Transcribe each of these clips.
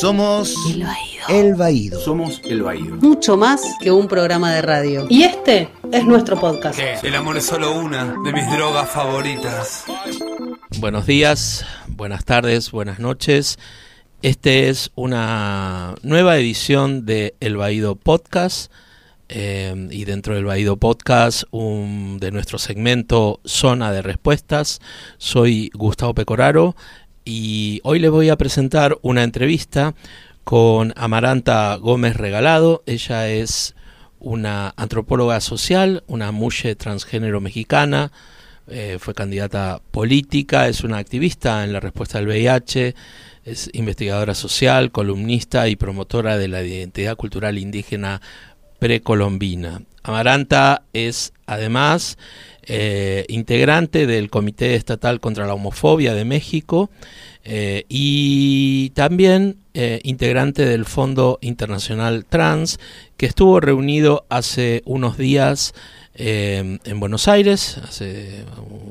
Somos El Baído. El Baído. Somos El Baído. Mucho más que un programa de radio. Y este es nuestro podcast. El amor es solo una de mis drogas favoritas. Buenos días, buenas tardes, buenas noches. Este es una nueva edición de El Baído Podcast. eh, y dentro del Baído Podcast, un, de nuestro segmento Zona de Respuestas. Soy Gustavo Pecoraro y hoy les voy a presentar una entrevista con Amaranta Gómez Regalado. Ella es una antropóloga social, una mujer transgénero mexicana, eh, fue candidata política, es una activista en la respuesta al VIH, es investigadora social, columnista y promotora de la identidad cultural indígena precolombina. Amaranta es además eh, integrante del Comité Estatal contra la Homofobia de México eh, y también eh, integrante del Fondo Internacional Trans, que estuvo reunido hace unos días en Buenos Aires, hace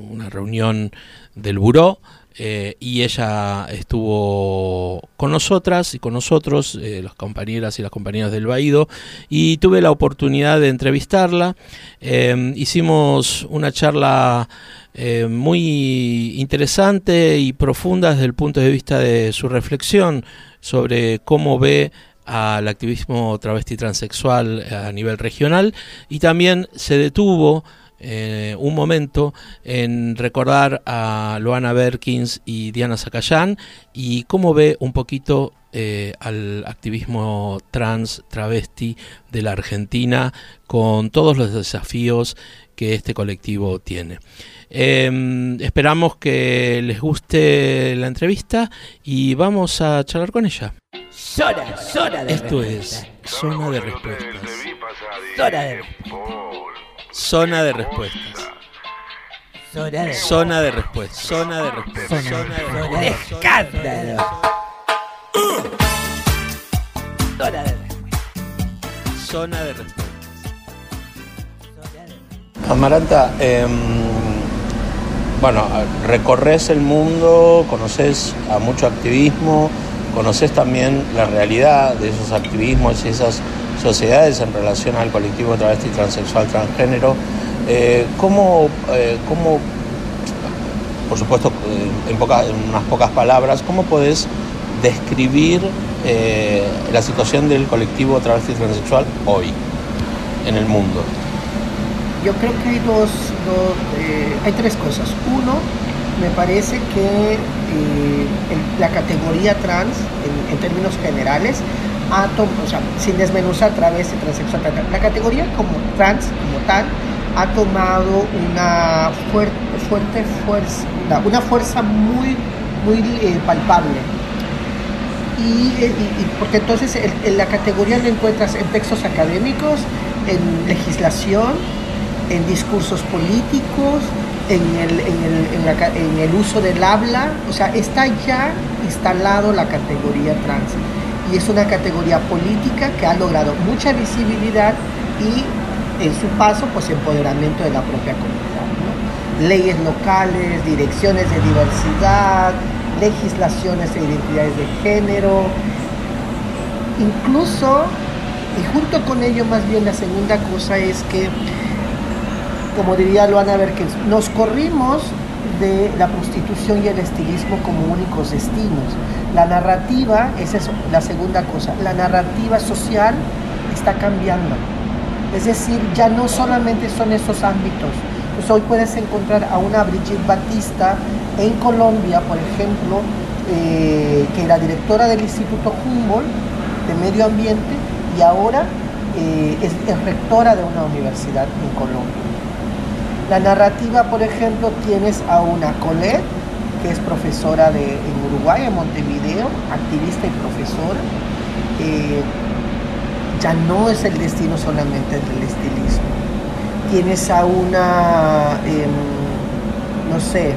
una reunión del Buró, eh, y ella estuvo con nosotras y con nosotros, eh, las compañeras y las compañeras del Baído, y tuve la oportunidad de entrevistarla. Eh, hicimos una charla eh, muy interesante y profunda desde el punto de vista de su reflexión sobre cómo ve al activismo travesti transexual a nivel regional y también se detuvo eh, un momento en recordar a Loana Berkins y Diana Zacayán y cómo ve un poquito eh, al activismo trans travesti de la Argentina con todos los desafíos que este colectivo tiene. Eh, esperamos que les guste la entrevista y vamos a charlar con ella. Zona, zona de Esto respuesta. es Zona de Respuestas. Zona de Zona de Respuestas. Zona de Zona de Respuestas. Zona de Respuestas. Zona, Zona de zona de Respuestas. escándalo. Zona de Zona de Respuestas. Amaranta, em, bueno, recorres el mundo, conoces a mucho activismo, conoces también la realidad de esos activismos y esas sociedades en relación al colectivo travesti, transexual, transgénero. Eh, ¿cómo, eh, cómo, por supuesto, eh, en, poca- en unas pocas palabras, cómo podés describir eh, la situación del colectivo travesti transexual hoy en el mundo? Yo creo que hay dos, dos, eh, hay tres cosas. Uno, me parece que eh, el- la categoría trans, en, en términos generales, tom- o sea, sin desmenuzar travesti, transexual, tal, tal, la categoría como trans, como tal, ha tomado una fuerte, fuerte fuerza, una- fuerza muy, muy eh, palpable. Eh, y- porque entonces en la categoría la encuentras en textos académicos, en legislación, en discursos políticos, en el, en el uso del habla, o sea, está ya instalado la categoría trans. Es una categoría política que ha logrado mucha visibilidad y en su paso, pues empoderamiento de la propia comunidad. Leyes locales, direcciones de diversidad, legislaciones de identidades de género, incluso, y junto con ello más bien la segunda cosa es que, como diría Luana Berkins, nos corrimos de la prostitución y el estilismo como únicos destinos. La narrativa, esa es la segunda cosa, la narrativa social está cambiando. Es decir, ya no solamente son esos ámbitos. Pues hoy puedes encontrar a una Brigitte Batista en Colombia, por ejemplo, eh, que era directora del Instituto Humboldt de Medio Ambiente y ahora eh, es, es rectora de una universidad en Colombia. La narrativa, por ejemplo, tienes a una Colette, que es profesora de, en Uruguay, en Montevideo, activista y profesora. Eh, ya no es el destino solamente del estilismo. Tienes a una, em, no sé,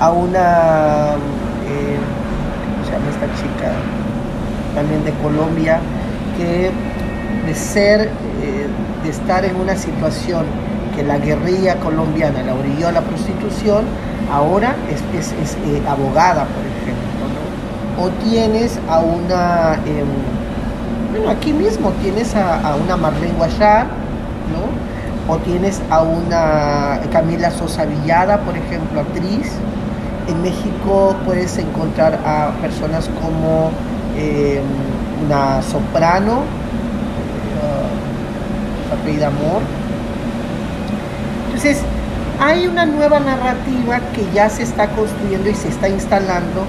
a una, em, ¿cómo se llama esta chica? También de Colombia, que de ser, eh, de estar en una situación que la guerrilla colombiana la orilló a la prostitución, ahora es, es- es, eh, abogada, por ejemplo. o tienes a una, em, bueno, aquí mismo tienes a, una Marlene Guachar, ¿no? O tienes a una Camila Sosa Villada, por ejemplo, actriz. En México puedes encontrar a personas como em, una soprano, uh, apellida Amor. Entonces, hay una nueva narrativa que ya se está construyendo y se está instalando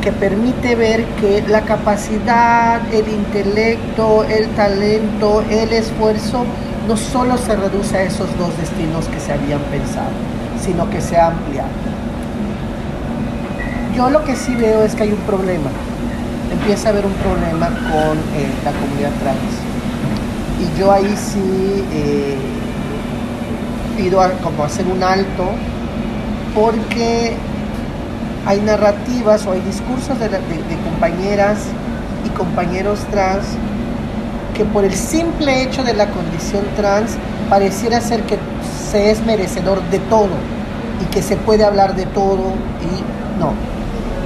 que permite ver que la capacidad, el intelecto, el talento, el esfuerzo no solo se reduce a esos dos destinos que se habían pensado, sino que se ha ampliado. Yo lo que sí veo es que hay un problema, empieza a haber un problema con eh, la comunidad trans. Y yo ahí sí eh, pido a, como hacer un alto porque hay narrativas o hay discursos de, de, de, compañeras y compañeros trans que por el simple hecho de la condición trans pareciera ser que se es merecedor de todo y que se puede hablar de todo y no.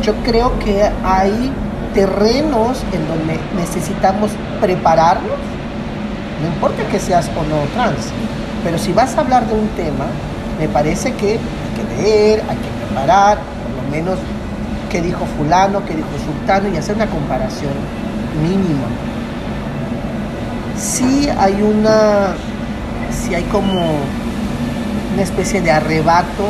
Yo creo que hay terrenos en donde necesitamos prepararnos, no importa que seas o no trans, pero si vas a hablar de un tema, me parece que hay que leer, hay que preparar, por lo menos qué dijo fulano, qué dijo sultano y hacer una comparación mínima. Sí hay una, sí hay como una especie de arrebato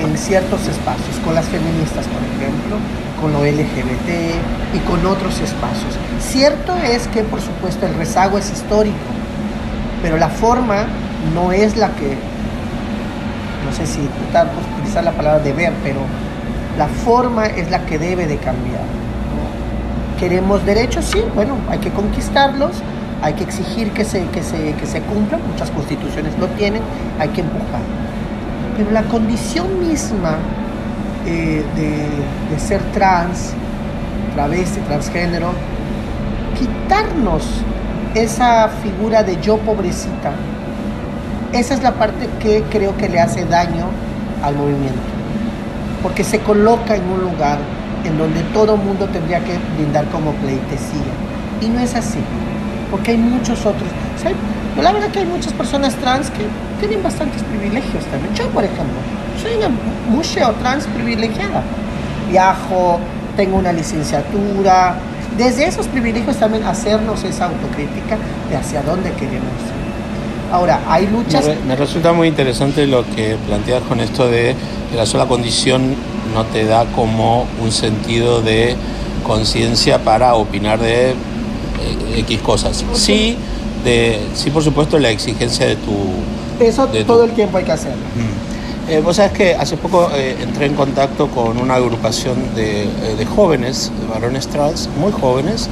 en ciertos espacios, con las feministas, por ejemplo, con lo LGBT y con otros espacios. Cierto es que, por supuesto, el rezago es histórico, pero la forma no es la que, no sé si utilizar la palabra deber, pero la forma es la que debe de cambiar. ¿Queremos derechos? Sí, bueno, hay que conquistarlos, hay que exigir que se, que se, que se cumplan, muchas constituciones lo tienen, hay que empujar. Pero la condición misma eh, de, de ser trans, travesti, transgénero, quitarnos esa figura de yo pobrecita, esa es la parte que creo que le hace daño al movimiento, porque se coloca en un lugar en donde todo mundo tendría que brindar como pleitesía, y no es así, porque hay muchos otros. La verdad que hay muchas personas trans que tienen bastantes privilegios también. Yo, por ejemplo, soy una museo trans privilegiada. Viajo, tengo una licenciatura. Desde esos privilegios también hacernos esa autocrítica de hacia dónde queremos ir. Ahora, hay luchas... Me, me, resulta muy interesante lo que planteas con esto de que la sola condición no te da como un sentido de conciencia para opinar de eh, X cosas. Sí, de, sí, por supuesto, la exigencia de tu... Eso de todo tu... el tiempo hay que hacerlo. Mm. Eh, Vos sabés que hace poco eh, entré en contacto con una agrupación de, eh, de, jóvenes, de varones trans, muy jóvenes,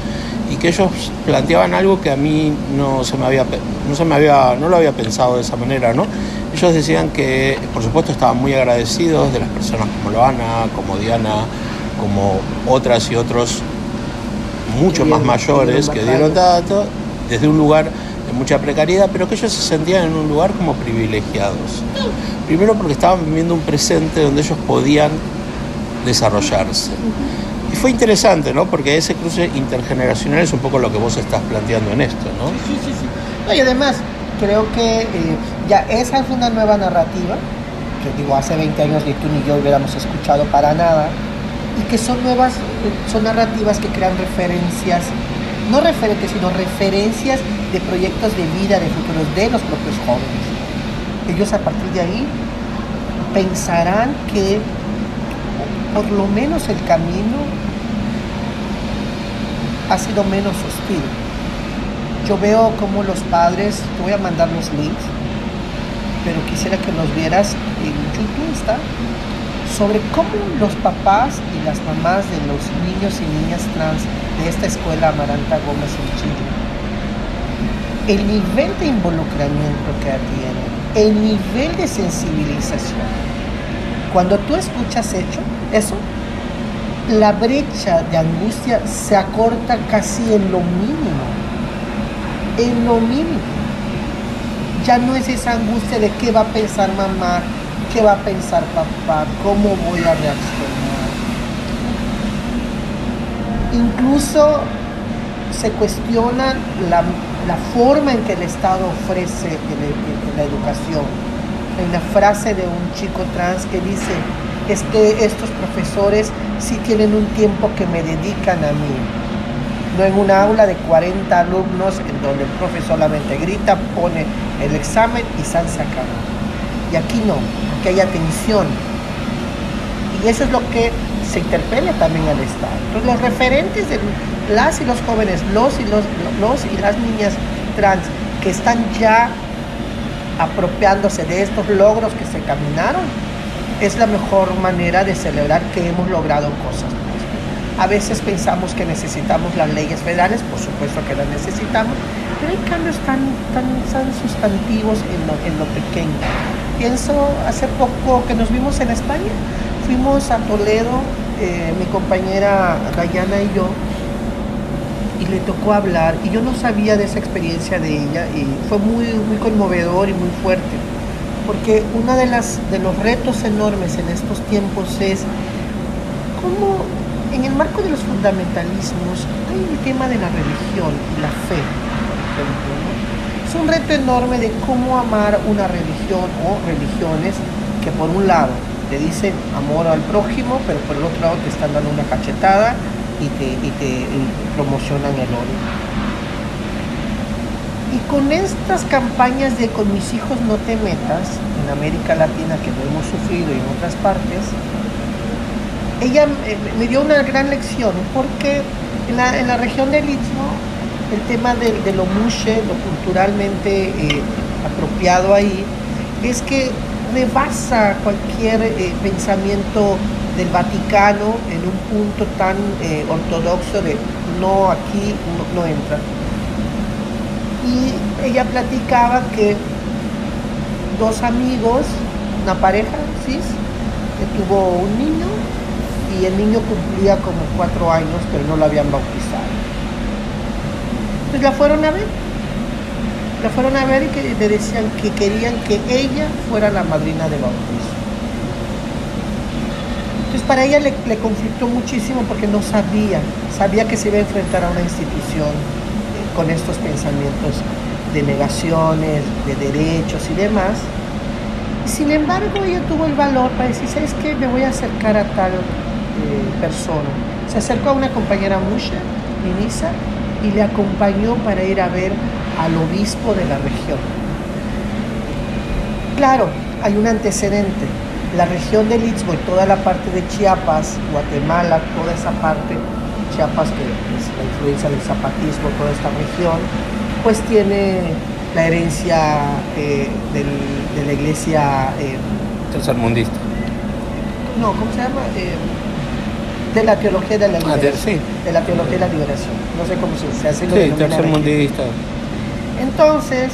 y que ellos planteaban algo que a mí no se me había, no se me había, no lo había pensado de esa manera, ¿no? Ellos decían que, por supuesto, estaban muy agradecidos de las personas como Loana, como Diana, como otras y otros mucho más mayores que dieron datos desde un lugar de mucha precariedad, pero que ellos se sentían en un lugar como privilegiados. Primero porque estaban viviendo un presente donde ellos podían desarrollarse. Y fue interesante, ¿no? Porque ese cruce intergeneracional es un poco lo que vos estás planteando en esto, ¿no? Sí, sí, sí. No, y además, creo que eh, ya esa es una nueva narrativa, que digo, hace 20 años ni tú ni yo hubiéramos escuchado para nada, y que son nuevas, son narrativas que crean referencias, no referentes, sino referencias de proyectos de vida, de futuros de los propios jóvenes. Ellos a partir de ahí pensarán que por lo menos el camino ha sido menos hostil. Yo veo como los padres, te voy a mandar los links, pero quisiera que los vieras en YouTube está sobre cómo los papás y las mamás de los niños y niñas trans de esta escuela Amaranta Gómez en Chile, el nivel de involucramiento que tienen, el nivel de sensibilización. Cuando tú escuchas hecho, eso, la brecha de angustia se acorta casi en lo mínimo, en lo mínimo. Ya no es esa angustia de qué va a pensar mamá, qué va a pensar papá, cómo voy a reaccionar. Incluso se cuestiona la, la forma en que el Estado ofrece el- la educación. Hay una frase de un chico trans que dice, estos profesores sí tienen un tiempo que me dedican a mí. No en una aula de 40 alumnos en donde el profesor solamente grita, pone el examen y San se acabó. Y aquí no, aquí hay atención. Y eso es lo que se interpela también al Estado. Los referentes de las y los jóvenes, los y, los, los y las niñas trans que están ya apropiándose de estos logros que se caminaron, es la mejor manera de celebrar que hemos logrado cosas. A veces pensamos que necesitamos las leyes federales, por supuesto que las necesitamos, pero hay cambios tan, tan, tan sustantivos en lo, en lo pequeño. Pienso hace poco que nos vimos en España, fuimos a Toledo, eh, mi compañera Dayana y yo, y le tocó hablar, y yo no sabía de esa experiencia de ella, y fue muy, muy conmovedor y muy fuerte, porque uno de, de los retos enormes en estos tiempos es cómo en el marco de los fundamentalismos hay el tema de la religión y la fe. por ejemplo. Es un reto enorme de cómo amar una religión o religiones que por un lado te dicen amor al prójimo, pero por el otro lado te están dando una cachetada y te, y te promocionan el odio. Y con estas campañas de con mis hijos no te metas en América Latina que lo hemos sufrido y en otras partes, ella eh, me dio una gran lección porque en la, en la región del Istmo el tema de, de lo mushe, lo culturalmente eh, apropiado ahí, es que rebasa cualquier eh, pensamiento del Vaticano en un punto tan ortodoxo de no aquí no entra. Y ella platicaba que dos amigos, una pareja, ¿sí? que tuvo un niño y el niño cumplía como cuatro años, pero no lo habían bautizado. Entonces la fueron a ver. La fueron a ver y que le decían que querían que ella fuera la madrina de bautizo. Entonces para ella le, le conflictó muchísimo porque no sabía, sabía que se iba a enfrentar a una institución con estos pensamientos de negaciones, de derechos y demás. Sin embargo, ella tuvo el valor para decir, ¿sabes qué? Me voy a acercar a tal eh, persona. Se acercó a una compañera Musha, Minisa, y le acompañó para ir a ver al obispo de la región. Claro, hay un antecedente. La región del Istmo y toda la parte de Chiapas, Guatemala, toda esa parte, Chiapas, que es la influencia del zapatismo, toda esta región, pues tiene la herencia eh, del- de la iglesia, eh, Tercermundista. no, ¿cómo se llama? Eh, de la teología de la Ah, de- liberación. sí. De la teología de la liberación. No sé cómo se, se hace. lo Sí, tercermundista. Entonces,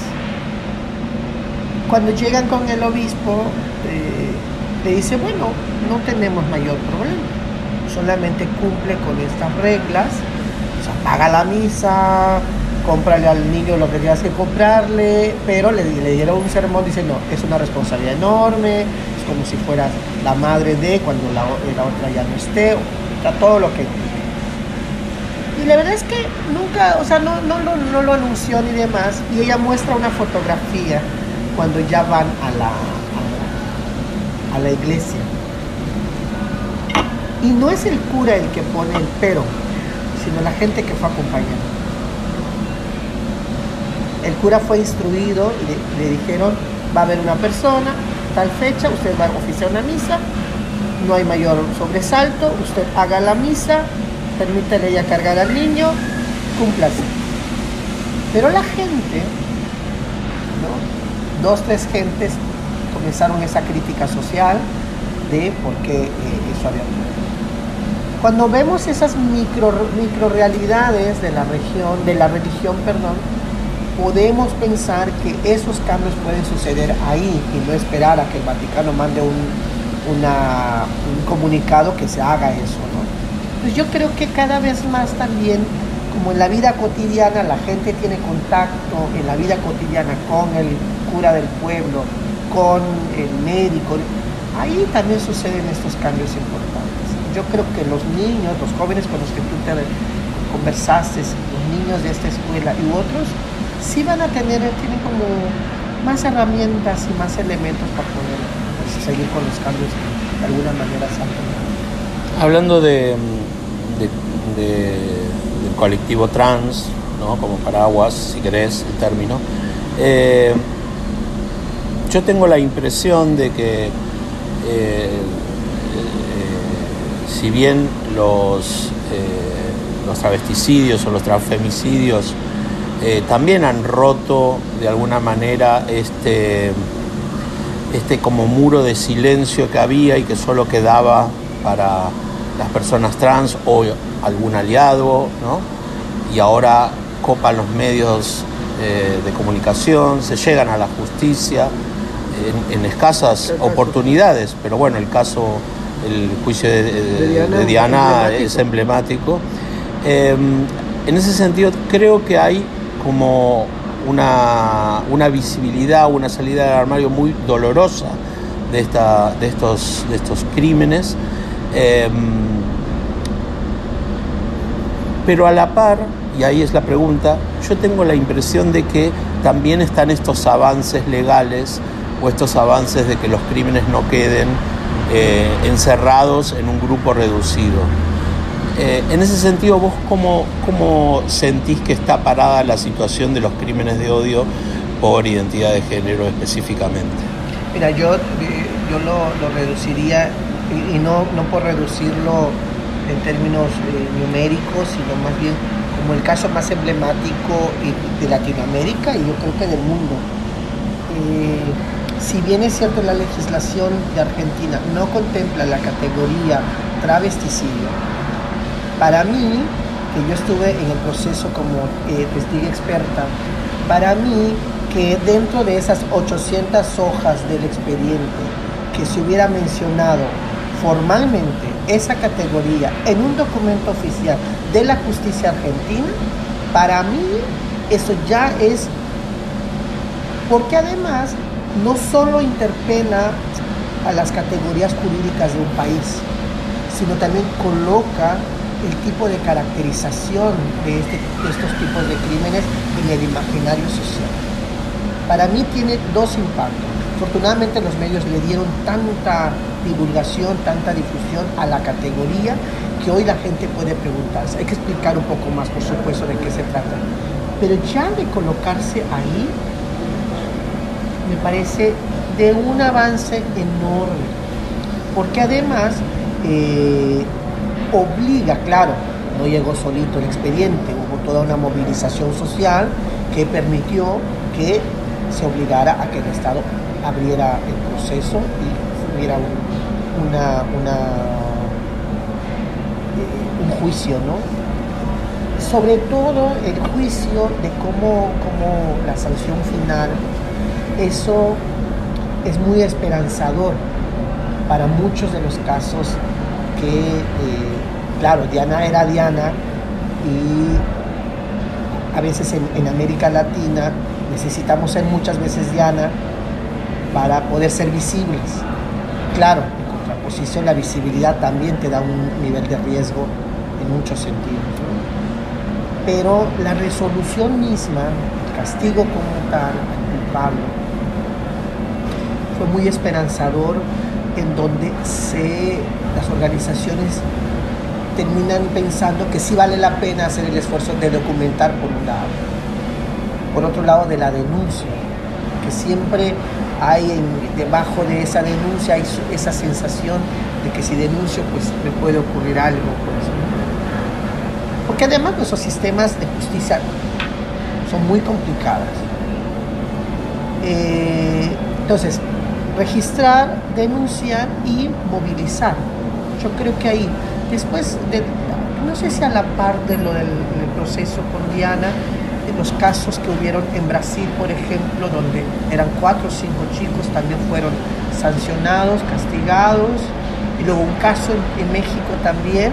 cuando llegan con el obispo, eh, le dice, bueno, no tenemos mayor problema, solamente cumple con estas reglas, o sea, paga la misa, cómprale al niño lo que tengas que comprarle, pero le, le dieron un sermón, dice, no, es una responsabilidad enorme, es como si fueras la madre de cuando la, otra ya no esté, o sea, todo lo que y la verdad es que nunca, o sea, no, lo- anunció ni demás. Y ella muestra una fotografía cuando ya van a la, a la iglesia. Y no es el cura el que pone el pero, sino la gente que fue acompañando. El cura fue instruido y le, dijeron, va a haber una persona, tal fecha, usted va a oficiar una misa, no hay mayor sobresalto, usted haga la misa, permítale ella cargar al niño, cúmplase. Pero la gente, ¿no? dos, tres gentes comenzaron esa crítica social de por qué eh, eso había. Cuando vemos esas micro, micro realidades de la región, de la religión, perdón, podemos pensar que esos cambios pueden suceder ahí y no esperar a que el Vaticano mande un, un comunicado que se haga eso, ¿no? Pues yo creo que cada vez más también, como en la vida cotidiana, la gente tiene contacto en la vida cotidiana con el cura del pueblo, con el médico, ahí también suceden estos cambios importantes. Yo creo que los niños, los jóvenes con los que tú te conversaste, los niños de esta escuela y otros, sí van a tener, tienen como más herramientas y más elementos para poder pues, seguir con los cambios de alguna manera se. Hablando de, de- de- del colectivo trans, ¿no? como paraguas, si querés el término, eh, yo tengo la impresión de que eh, eh, si bien los, eh, los travesticidios o los transfemicidios eh, también han roto de alguna manera este, este como muro de silencio que había y que solo quedaba para las personas trans o algún aliado, ¿no? Y ahora copan los medios eh, de comunicación, se llegan a la justicia en, en escasas oportunidades, pero bueno, el caso, el juicio de, de- Diana, de Diana emblemático. es emblemático. Eh, en ese sentido, creo que hay como una, una visibilidad, una salida del armario muy dolorosa de, esta, de, estos, de estos crímenes. Eh, pero a la par, y ahí es la pregunta, yo tengo la impresión de que también están estos avances legales o estos avances de que los crímenes no queden eh, encerrados en un grupo reducido. Eh, en ese sentido, ¿vos cómo, cómo sentís que está parada la situación de los crímenes de odio por identidad de género específicamente? Mira, yo, eh, yo lo, lo reduciría, y, y no, no por reducirlo en términos eh, numéricos, sino más bien como el caso más emblemático y- de Latinoamérica y yo creo que del mundo. Eh, si bien es cierto la legislación de Argentina no contempla la categoría travesticidio, para mí, que yo estuve en el proceso como eh, testigo experta, para mí que dentro de esas 800 hojas del expediente que se hubiera mencionado formalmente esa categoría en un documento oficial de la justicia argentina, para mí eso ya es, porque además no solo interpela a las categorías jurídicas de un país, sino también coloca el tipo de caracterización de, este- de estos tipos de crímenes en el imaginario social. Para mí tiene dos impactos. Afortunadamente los medios le dieron tanta divulgación, tanta difusión a la categoría que hoy la gente puede preguntarse. Hay que explicar un poco más, por supuesto, de qué se trata. Pero ya de colocarse ahí, me parece de un avance enorme. Porque además eh, obliga, claro, no llegó solito el expediente, hubo toda una movilización social que permitió que se obligara a que el Estado abriera el proceso y hubiera un, eh, un juicio, ¿no? Sobre todo el juicio de cómo, cómo la sanción final, eso es muy esperanzador para muchos de los casos que, eh, claro, Diana era Diana y a veces en, en América Latina necesitamos ser muchas veces Diana para poder ser visibles. Claro, en contraposición la visibilidad también te da un nivel de riesgo en muchos sentidos. Pero la resolución misma, el castigo como tal, al culpable, fue muy esperanzador en donde se, las organizaciones terminan pensando que sí vale la pena hacer el esfuerzo de documentar por un lado. Por otro lado, de la denuncia, que siempre hay debajo de esa denuncia esa sensación de que si denuncio pues me puede ocurrir algo. Porque además nuestros sistemas de justicia son muy complicados. Eh, entonces, registrar, denunciar y movilizar. Yo creo que ahí, después de, no sé si a la par de lo del, proceso con Diana, los casos que hubieron en Brasil, por ejemplo, donde eran cuatro o cinco chicos, también fueron sancionados, castigados, y luego un caso en, en México también,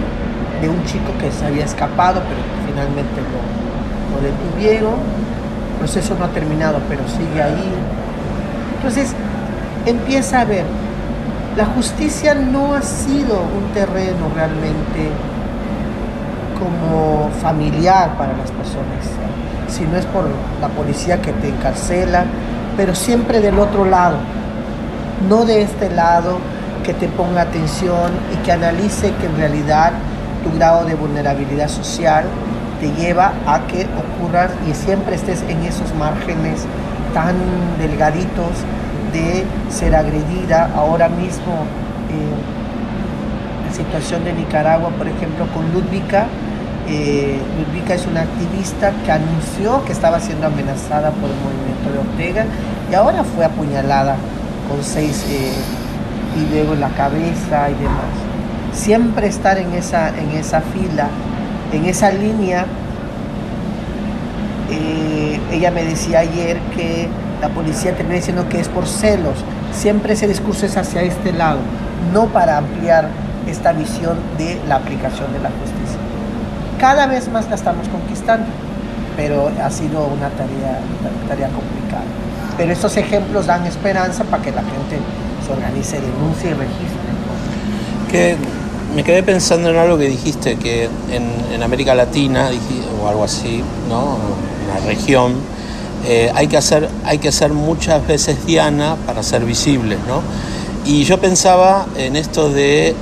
de un chico que se había escapado, pero finalmente lo, detuvieron. El proceso no ha terminado, pero sigue ahí. Entonces, empieza a haber la justicia no ha sido un terreno realmente como familiar para las personas, si no es por la policía que te encarcela, pero siempre del otro lado, no de este lado que te ponga atención y que analice que en realidad tu grado de vulnerabilidad social te lleva a que ocurran y siempre estés en esos márgenes tan delgaditos de ser agredida. Ahora mismo, eh, la situación de Nicaragua, por ejemplo, con Ludvika, eh, es una activista que anunció que estaba siendo amenazada por el movimiento de Ortega y ahora fue apuñalada con seis eh, y luego en la cabeza y demás. Siempre estar en esa, en esa fila, en esa línea. Eh, ella me decía ayer que la policía termina diciendo que es por celos. Siempre ese discurso es hacia este lado, no para ampliar esta visión de la aplicación de la justicia. Cada vez más la estamos conquistando, pero ha sido una tarea, una tarea complicada. Pero estos ejemplos dan esperanza para que la gente se organice, denuncie y registre. Que me quedé pensando en algo que dijiste, que en, en América Latina, o algo así, ¿no? Una región, eh, hay, que hacer, hay que ser muchas veces diana para ser visibles, ¿no? Y yo pensaba en esto de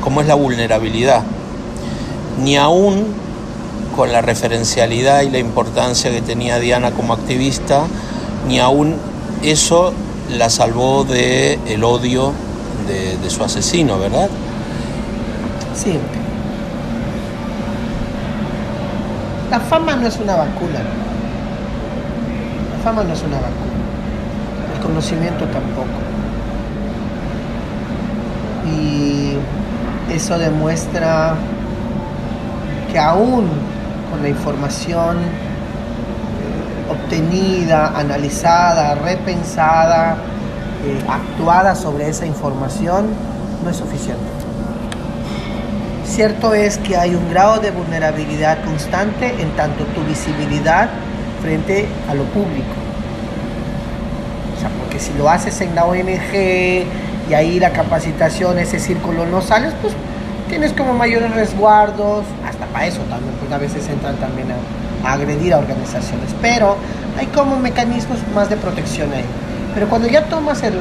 cómo es la vulnerabilidad. Ni aún con la referencialidad y la importancia que tenía Diana como activista, ni aún eso la salvó del el odio de, de, su asesino, ¿verdad? Sí. La fama no es una vacuna. La fama no es una vacuna. El conocimiento tampoco. Y eso demuestra que aún con la información obtenida, analizada, repensada, eh, actuada sobre esa información, no es suficiente. Cierto es que hay un grado de vulnerabilidad constante en tanto tu visibilidad frente a lo público. O sea, porque si lo haces en la ONG y ahí la capacitación, ese círculo no sales, pues tienes como mayores resguardos, hasta para eso también, pues a veces entran también a, agredir a organizaciones, pero hay como mecanismos más de protección ahí. Pero cuando ya tomas el,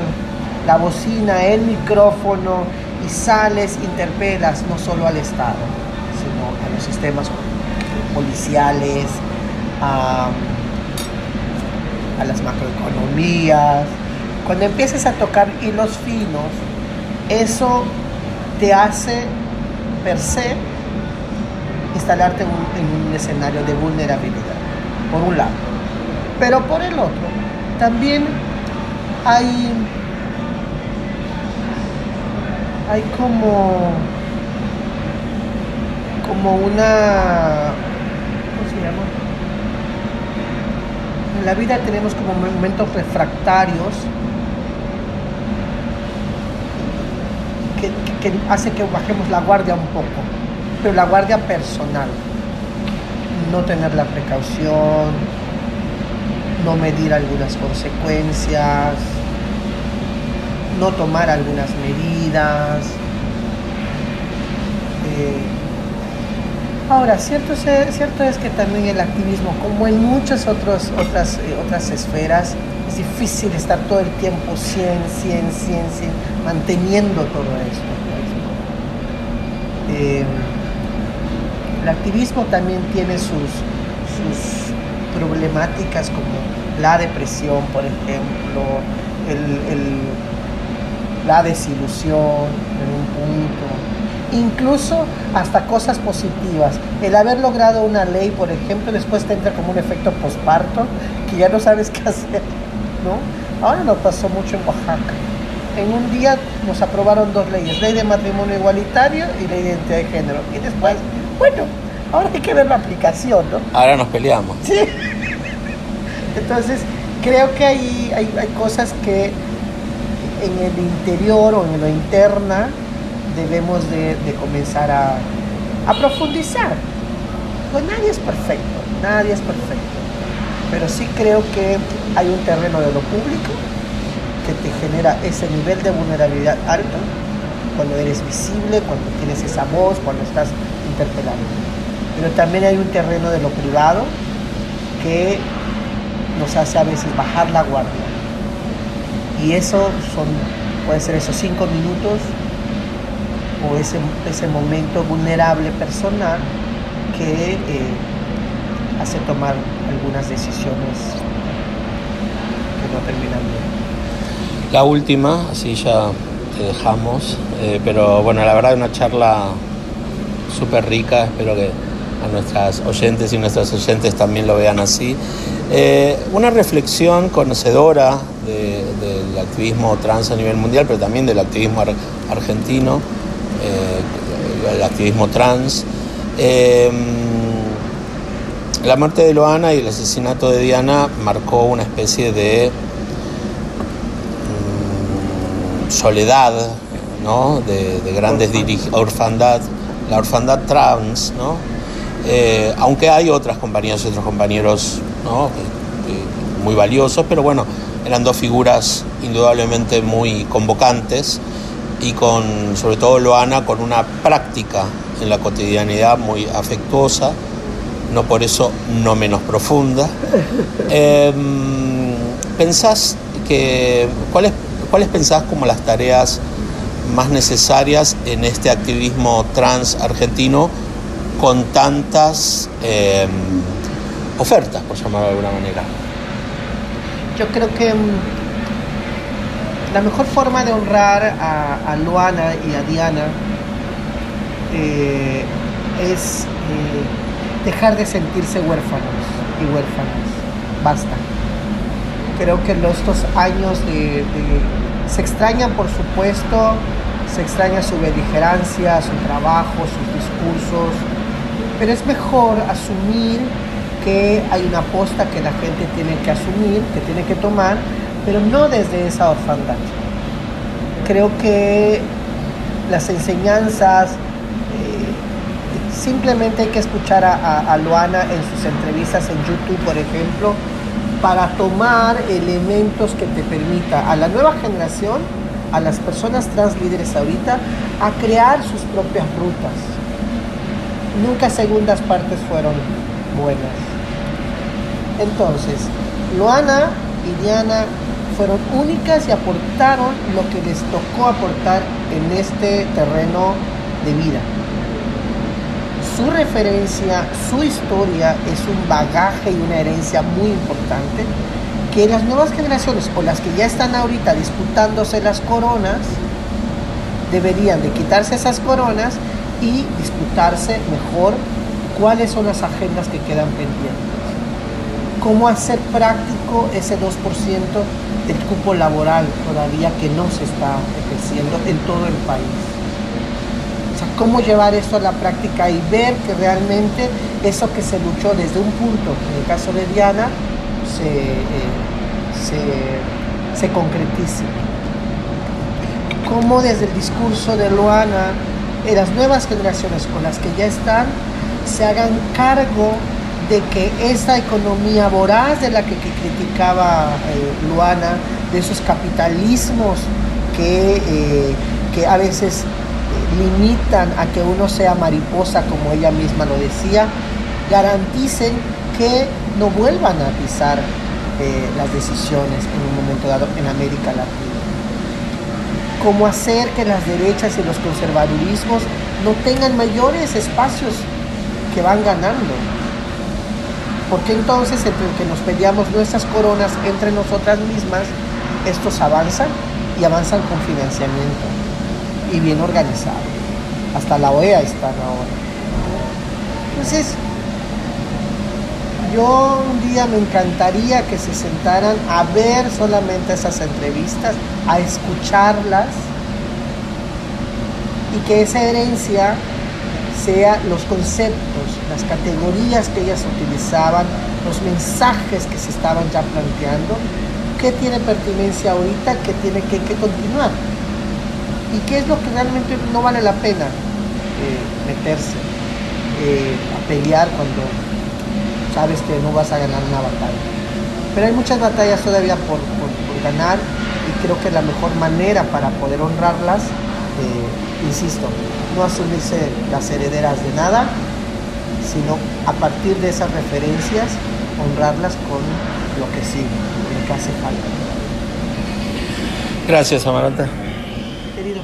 la bocina, el micrófono y sales, interpelas no solo al Estado, sino a los sistemas policiales, a, las macroeconomías. Cuando empieces a tocar hilos finos, eso te hace per se instalarte en un escenario de vulnerabilidad, por un lado. Pero por el otro, también hay, hay como, como una, ¿cómo se llama? En la vida tenemos como momentos refractarios que, que, que hace que bajemos la guardia un poco, pero la guardia personal, no tener la precaución, no medir algunas consecuencias, no tomar algunas medidas. Eh, ahora, cierto es, cierto es que también el activismo, como en muchas otros, otras, eh, otras esferas, es difícil estar todo el tiempo 100, 100, 100, 100, manteniendo todo esto. Eh, el activismo también tiene sus, sus problemáticas como la depresión, por ejemplo, el, el, la desilusión en un punto, incluso hasta cosas positivas. El haber logrado una ley, por ejemplo, después te entra como un efecto posparto que ya no sabes qué hacer, ¿no? Ahora nos pasó mucho en Oaxaca. En un día nos aprobaron dos leyes, ley de matrimonio igualitario y ley de identidad de género. Y después, bueno, ahora hay que ver la aplicación, ¿no? Ahora nos peleamos. Sí. Entonces, creo que hay, hay, hay, cosas que en el interior o en lo interna debemos de, comenzar a, a, profundizar. Pues nadie es perfecto, nadie es perfecto. Pero sí creo que hay un terreno de lo público que te genera ese nivel de vulnerabilidad alto cuando eres visible, cuando tienes esa voz, cuando estás interpelando. Pero también hay un terreno de lo privado que nos hace a veces bajar la guardia. Y eso son, puede ser esos cinco minutos o ese, ese momento vulnerable personal que eh, hace tomar algunas decisiones que no terminan bien. La última, así ya te dejamos, eh, pero bueno, la verdad una charla súper rica, espero que a nuestras oyentes y nuestros oyentes también lo vean así. Eh, una reflexión conocedora de- del activismo trans a nivel mundial, pero también del activismo ar- argentino, eh, el activismo trans. Eh, la muerte de Loana y el asesinato de Diana marcó una especie de mm, soledad, ¿no? de, de grandes dirig- orfandad, la orfandad trans, ¿no? Eh, aunque hay otras compañeras y otros compañeros ¿no? que muy valiosos, pero bueno, eran dos figuras indudablemente muy convocantes y con, sobre todo Loana, con una práctica en la cotidianidad muy afectuosa, no por eso no menos profunda. Eh, ¿Pensás que, cuáles, cuáles pensás como las tareas más necesarias en este activismo trans argentino con tantas eh, ofertas, por llamarlo de alguna manera? Yo creo que mm, la mejor forma de honrar a, Luana y a Diana eh, es eh, dejar de sentirse huérfanos y huérfanas. Basta. Creo que en estos años de- se extrañan, por supuesto, se extraña su beligerancia, su trabajo, sus discursos, pero es mejor asumir que hay una aposta que la gente tiene que asumir, que tiene que tomar, pero no desde esa orfandad. Creo que las enseñanzas, eh, simplemente hay que escuchar a, a- Luana en sus entrevistas en YouTube, por ejemplo, para tomar elementos que te permita a la nueva generación, a las personas trans líderes ahorita, a crear sus propias rutas. Nunca segundas partes fueron buenas. Entonces, Luana y Diana fueron únicas y aportaron lo que les tocó aportar en este terreno de vida. Su referencia, su historia es un bagaje y una herencia muy importante que las nuevas generaciones o las que ya están ahorita disputándose las coronas deberían de quitarse esas coronas y disputarse mejor cuáles son las agendas que quedan pendientes cómo hacer práctico ese 2% del cupo laboral todavía que no se está ejerciendo en todo el país. O sea, cómo llevar esto a la práctica y ver que realmente eso que se luchó desde un punto, en el caso de Diana, se, eh, se, se concretice. Cómo desde el discurso de Luana, en las nuevas generaciones con las que ya están, se hagan cargo de que esta economía voraz de la que, criticaba eh, Luana, de esos capitalismos que, eh, que a veces eh, limitan a que uno sea mariposa, como ella misma lo decía, garanticen que no vuelvan a pisar las decisiones en un momento dado en América Latina. Cómo hacer que las derechas y los conservadurismos no tengan mayores espacios que van ganando. Porque entonces entre que nos peleamos nuestras coronas entre nosotras mismas, estos avanzan y avanzan con financiamiento y bien organizado. Hasta la OEA están ahora. Entonces, yo un día me encantaría que se sentaran a ver solamente esas entrevistas, a escucharlas y que esa herencia sea los conceptos, las categorías que ellas utilizaban, los mensajes que se estaban ya planteando, qué tiene pertinencia ahorita, qué tiene que, continuar y qué es lo que realmente no vale la pena eh, meterse eh, a pelear cuando sabes que no vas a ganar una batalla. Pero hay muchas batallas todavía por, ganar y creo que la mejor manera para poder honrarlas, eh, insisto, no asumirse las herederas de nada, sino a partir de esas referencias honrarlas con lo que sigue, lo que hace falta. Gracias, Amaranta. Querido.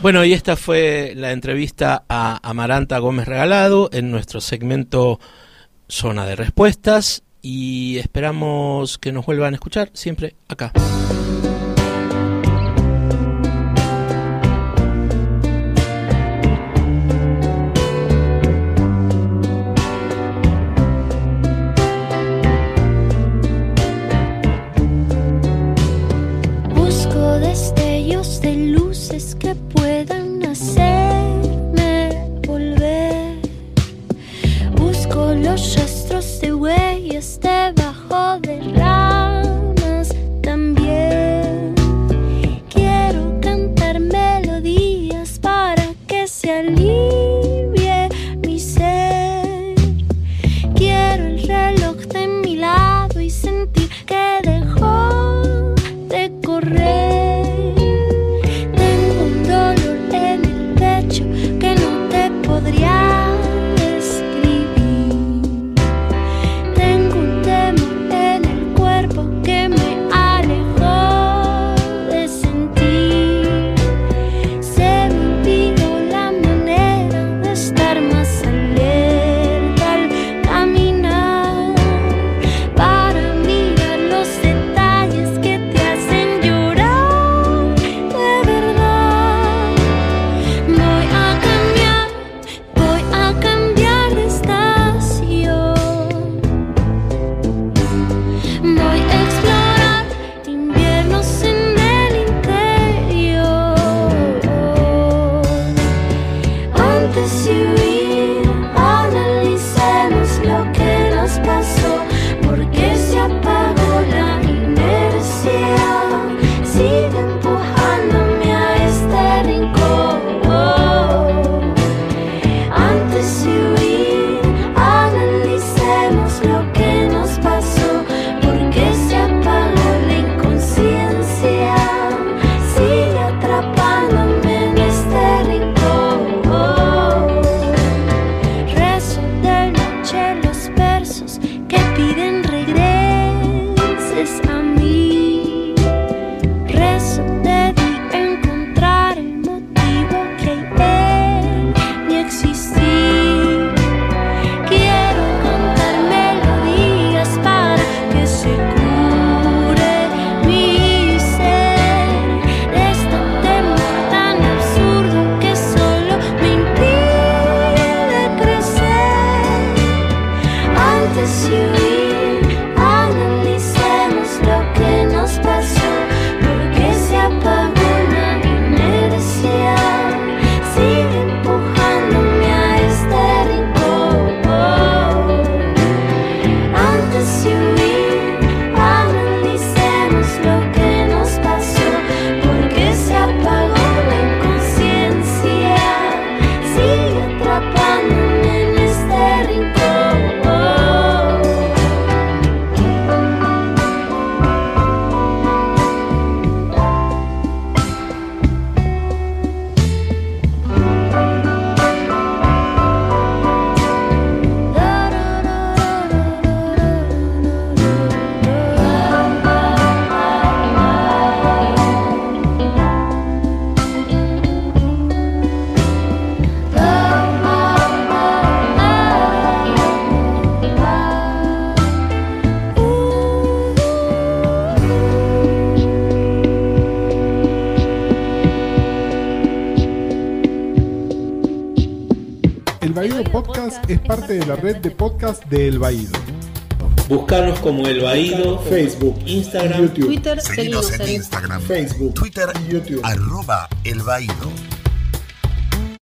Bueno, y esta fue la entrevista a Amaranta Gómez Regalado en nuestro segmento Zona de Respuestas y esperamos que nos vuelvan a escuchar siempre acá. de la red de podcast de El Baído. Buscarnos como El Baído, Facebook, Instagram, YouTube. Twitter. Seguinos en, en Instagram, Facebook, Twitter y YouTube. Arroba El